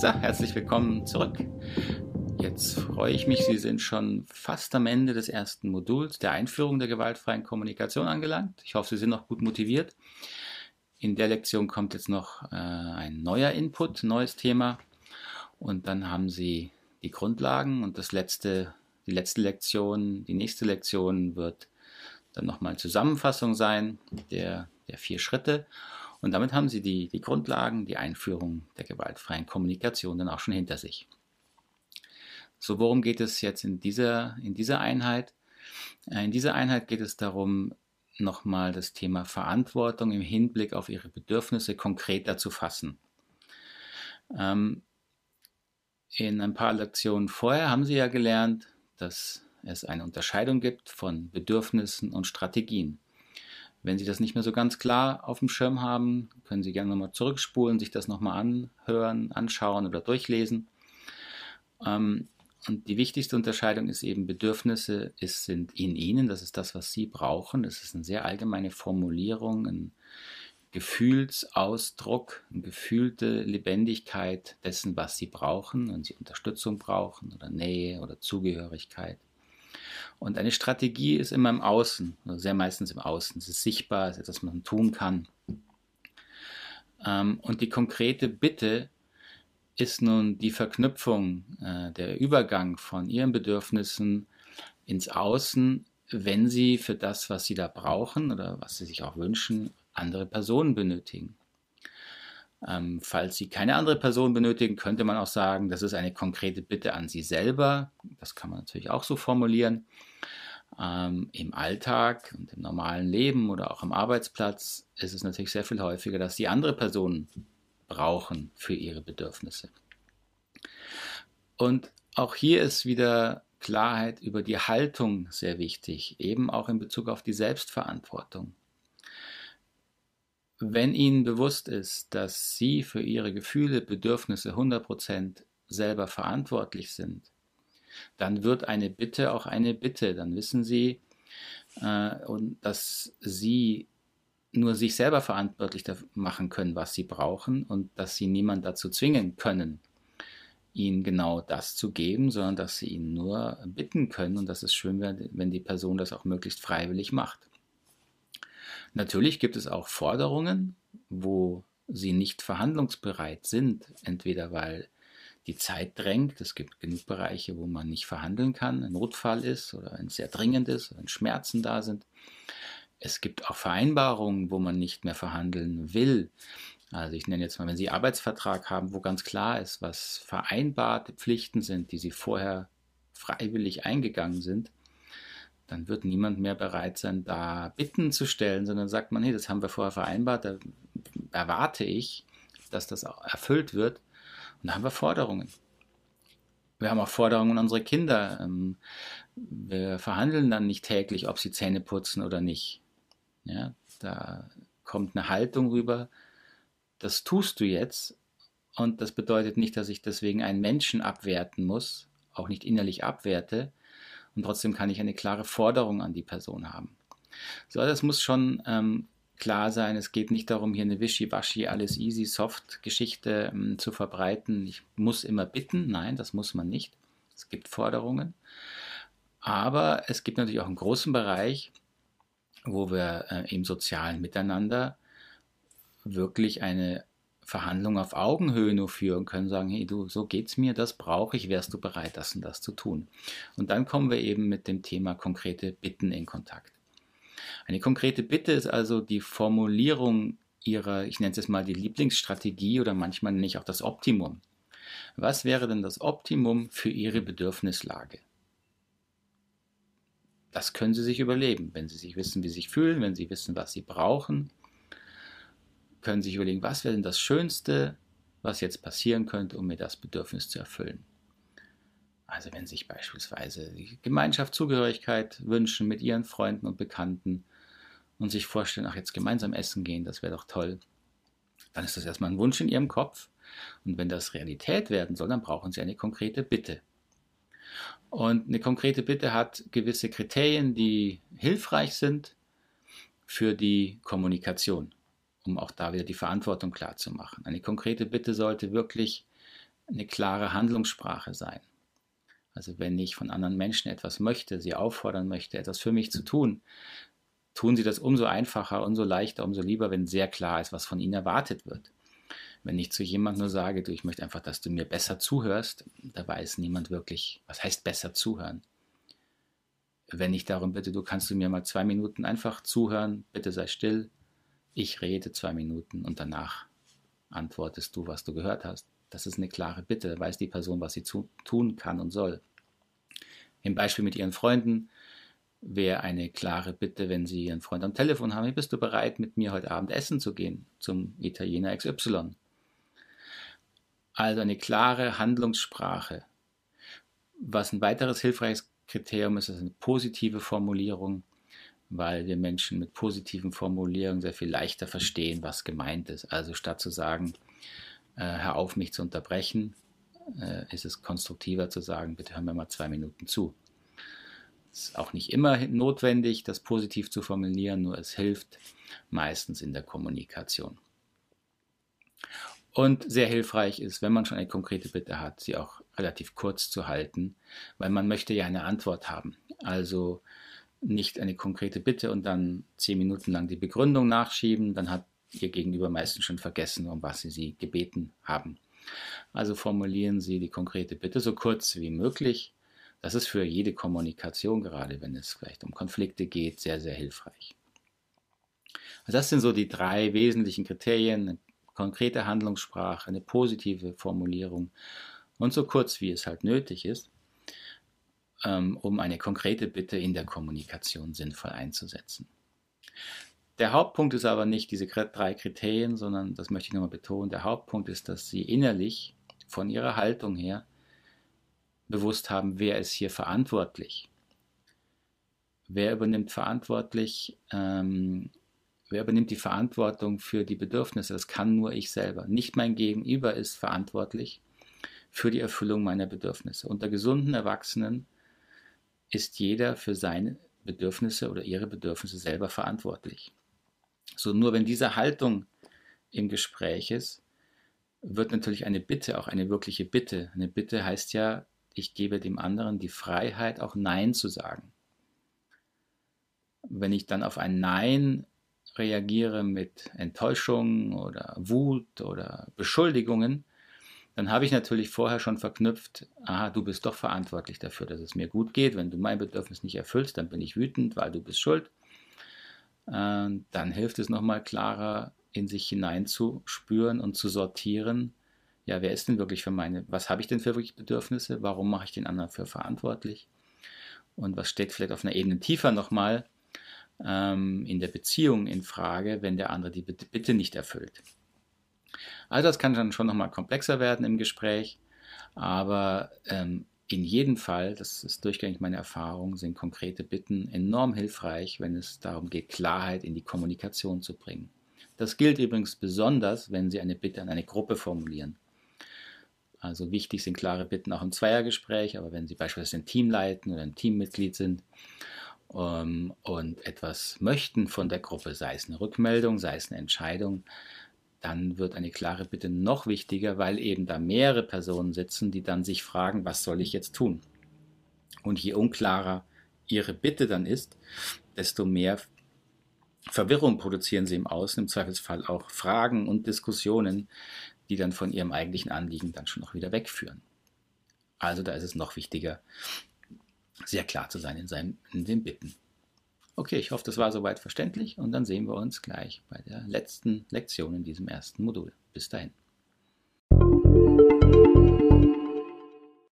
So, herzlich willkommen zurück. Jetzt freue ich mich, Sie sind schon fast am Ende des ersten Moduls der Einführung der gewaltfreien Kommunikation angelangt. Ich hoffe, Sie sind noch gut motiviert. In der Lektion kommt jetzt noch äh, ein neuer Input, neues Thema. Und dann haben Sie die Grundlagen und das letzte, die letzte Lektion, die nächste Lektion wird dann nochmal Zusammenfassung sein der, der vier Schritte. Und damit haben Sie die, die Grundlagen, die Einführung der gewaltfreien Kommunikation dann auch schon hinter sich. So, worum geht es jetzt in dieser, in dieser Einheit? Äh, in dieser Einheit geht es darum, nochmal das Thema Verantwortung im Hinblick auf Ihre Bedürfnisse konkreter zu fassen. Ähm, in ein paar Lektionen vorher haben Sie ja gelernt, dass es eine Unterscheidung gibt von Bedürfnissen und Strategien. Wenn Sie das nicht mehr so ganz klar auf dem Schirm haben, können Sie gerne nochmal zurückspulen, sich das nochmal anhören, anschauen oder durchlesen. Ähm, und die wichtigste Unterscheidung ist eben, Bedürfnisse ist, sind in Ihnen, das ist das, was Sie brauchen. Das ist eine sehr allgemeine Formulierung, ein Gefühlsausdruck, eine gefühlte Lebendigkeit dessen, was Sie brauchen, wenn Sie Unterstützung brauchen oder Nähe oder Zugehörigkeit. Und eine Strategie ist immer im Außen, oder sehr meistens im Außen. Es ist sichtbar, es ist etwas, was man tun kann. Ähm, und die konkrete Bitte ist nun die Verknüpfung, äh, der Übergang von ihren Bedürfnissen ins Außen, wenn sie für das, was sie da brauchen oder was sie sich auch wünschen, andere Personen benötigen. Ähm, falls Sie keine andere Person benötigen, könnte man auch sagen, das ist eine konkrete Bitte an Sie selber. Das kann man natürlich auch so formulieren. Ähm, Im Alltag und im normalen Leben oder auch am Arbeitsplatz ist es natürlich sehr viel häufiger, dass Sie andere Personen brauchen für ihre Bedürfnisse. Und auch hier ist wieder Klarheit über die Haltung sehr wichtig, eben auch in Bezug auf die Selbstverantwortung wenn Ihnen bewusst ist, dass Sie für Ihre Gefühle, Bedürfnisse 100% selber verantwortlich sind, dann wird eine Bitte auch eine Bitte. Dann wissen Sie, äh, dass Sie nur sich selber verantwortlich machen können, was Sie brauchen und dass Sie niemand dazu zwingen können, Ihnen genau das zu geben, sondern dass Sie ihn nur bitten können und dass es schön wäre, wenn die Person das auch möglichst freiwillig macht. Natürlich gibt es auch Forderungen, wo sie nicht verhandlungsbereit sind, entweder weil die Zeit drängt, es gibt genug Bereiche, wo man nicht verhandeln kann, ein Notfall ist oder ein sehr dringendes, wenn Schmerzen da sind. Es gibt auch Vereinbarungen, wo man nicht mehr verhandeln will. Also ich nenne jetzt mal, wenn Sie Arbeitsvertrag haben, wo ganz klar ist, was vereinbarte Pflichten sind, die Sie vorher freiwillig eingegangen sind, dann wird niemand mehr bereit sein, da Bitten zu stellen, sondern sagt man, hey, das haben wir vorher vereinbart, da erwarte ich, dass das auch erfüllt wird. Und da haben wir Forderungen. Wir haben auch Forderungen an unsere Kinder. Ähm, wir verhandeln dann nicht täglich, ob sie Zähne putzen oder nicht. Ja, da kommt eine Haltung rüber, das tust du jetzt. Und das bedeutet nicht, dass ich deswegen einen Menschen abwerten muss, auch nicht innerlich abwerte, und trotzdem kann ich eine klare Forderung an die Person haben. So, das muss schon ähm, klar sein. Es geht nicht darum, hier eine wischiwaschi, alles easy, soft Geschichte ähm, zu verbreiten. Ich muss immer bitten. Nein, das muss man nicht. Es gibt Forderungen. Aber es gibt natürlich auch einen großen Bereich, wo wir äh, im sozialen Miteinander wirklich eine Verhandlungen auf Augenhöhe nur führen können, sagen, hey du, so geht's mir, das brauche ich, wärst du bereit, das und das zu tun. Und dann kommen wir eben mit dem Thema konkrete Bitten in Kontakt. Eine konkrete Bitte ist also die Formulierung ihrer, ich nenne es jetzt mal die Lieblingsstrategie oder manchmal ich auch das Optimum. Was wäre denn das Optimum für Ihre Bedürfnislage? Das können Sie sich überlegen, wenn Sie sich wissen, wie Sie sich fühlen, wenn Sie wissen, was Sie brauchen, können sich überlegen, was wäre denn das Schönste, was jetzt passieren könnte, um mir das Bedürfnis zu erfüllen. Also wenn sich beispielsweise die Gemeinschaft Zugehörigkeit wünschen mit ihren Freunden und Bekannten und sich vorstellen, ach jetzt gemeinsam essen gehen, das wäre doch toll, dann ist das erstmal ein Wunsch in ihrem Kopf. Und wenn das Realität werden soll, dann brauchen sie eine konkrete Bitte. Und eine konkrete Bitte hat gewisse Kriterien, die hilfreich sind für die Kommunikation um auch da wieder die Verantwortung klar zu machen. Eine konkrete Bitte sollte wirklich eine klare Handlungssprache sein. Also wenn ich von anderen Menschen etwas möchte, sie auffordern möchte, etwas für mich zu tun, tun sie das umso einfacher, umso leichter, umso lieber, wenn sehr klar ist, was von ihnen erwartet wird. Wenn ich zu jemandem nur sage, du, ich möchte einfach, dass du mir besser zuhörst, da weiß niemand wirklich, was heißt besser zuhören. Wenn ich darum bitte, du kannst du mir mal zwei Minuten einfach zuhören, bitte sei still, ich rede zwei Minuten und danach antwortest du, was du gehört hast. Das ist eine klare Bitte, weiß die Person, was sie zu, tun kann und soll. Im Beispiel mit ihren Freunden wäre eine klare Bitte, wenn sie ihren Freund am Telefon haben, bist du bereit, mit mir heute Abend essen zu gehen zum Italiener XY? Also eine klare Handlungssprache. Was ein weiteres hilfreiches Kriterium ist, ist eine positive Formulierung, weil wir Menschen mit positiven Formulierungen sehr viel leichter verstehen, was gemeint ist. Also statt zu sagen, äh, hör auf, mich zu unterbrechen, äh, ist es konstruktiver zu sagen, bitte hör mir mal zwei Minuten zu. Es ist auch nicht immer notwendig, das positiv zu formulieren, nur es hilft meistens in der Kommunikation. Und sehr hilfreich ist, wenn man schon eine konkrete Bitte hat, sie auch relativ kurz zu halten, weil man möchte ja eine Antwort haben. Also nicht eine konkrete Bitte und dann zehn Minuten lang die Begründung nachschieben, dann hat ihr Gegenüber meistens schon vergessen, um was sie sie gebeten haben. Also formulieren Sie die konkrete Bitte so kurz wie möglich. Das ist für jede Kommunikation, gerade wenn es vielleicht um Konflikte geht, sehr, sehr hilfreich. Also das sind so die drei wesentlichen Kriterien. Eine konkrete Handlungssprache, eine positive Formulierung und so kurz wie es halt nötig ist, um eine konkrete Bitte in der Kommunikation sinnvoll einzusetzen. Der Hauptpunkt ist aber nicht diese drei Kriterien, sondern, das möchte ich nochmal betonen, der Hauptpunkt ist, dass sie innerlich von ihrer Haltung her bewusst haben, wer ist hier verantwortlich. Wer übernimmt verantwortlich, ähm, wer übernimmt die Verantwortung für die Bedürfnisse? Das kann nur ich selber. Nicht mein Gegenüber ist verantwortlich für die Erfüllung meiner Bedürfnisse. Unter gesunden Erwachsenen ist jeder für seine Bedürfnisse oder ihre Bedürfnisse selber verantwortlich. So nur wenn diese Haltung im Gespräch ist, wird natürlich eine Bitte auch eine wirkliche Bitte. Eine Bitte heißt ja, ich gebe dem anderen die Freiheit, auch Nein zu sagen. Wenn ich dann auf ein Nein reagiere mit Enttäuschung oder Wut oder Beschuldigungen, dann habe ich natürlich vorher schon verknüpft, aha, du bist doch verantwortlich dafür, dass es mir gut geht. Wenn du mein Bedürfnis nicht erfüllst, dann bin ich wütend, weil du bist schuld. Äh, dann hilft es nochmal klarer in sich hineinzuspüren und zu sortieren, ja, wer ist denn wirklich für meine, was habe ich denn für wirklich Bedürfnisse, warum mache ich den anderen für verantwortlich und was steht vielleicht auf einer Ebene tiefer nochmal ähm, in der Beziehung in Frage, wenn der andere die Bitte nicht erfüllt. Also das kann dann schon nochmal komplexer werden im Gespräch, aber ähm, in jedem Fall, das ist durchgängig meine Erfahrung, sind konkrete Bitten enorm hilfreich, wenn es darum geht, Klarheit in die Kommunikation zu bringen. Das gilt übrigens besonders, wenn Sie eine Bitte an eine Gruppe formulieren. Also wichtig sind klare Bitten auch im Zweiergespräch, aber wenn Sie beispielsweise ein Team leiten oder ein Teammitglied sind um, ähm, und etwas möchten von der Gruppe, sei es eine Rückmeldung, sei es eine Entscheidung, dann wird eine klare Bitte noch wichtiger, weil eben da mehrere Personen sitzen, die dann sich fragen, was soll ich jetzt tun? Und je unklarer ihre Bitte dann ist, desto mehr Verwirrung produzieren sie im Außen, im Zweifelsfall auch Fragen und Diskussionen, die dann von ihrem eigentlichen Anliegen dann schon noch wieder wegführen. Also da ist es noch wichtiger, sehr klar zu sein in, seinen, in den Bitten. Okay, ich hoffe, das war soweit verständlich und dann sehen wir uns gleich bei der letzten Lektion in diesem ersten Modul. Bis dahin.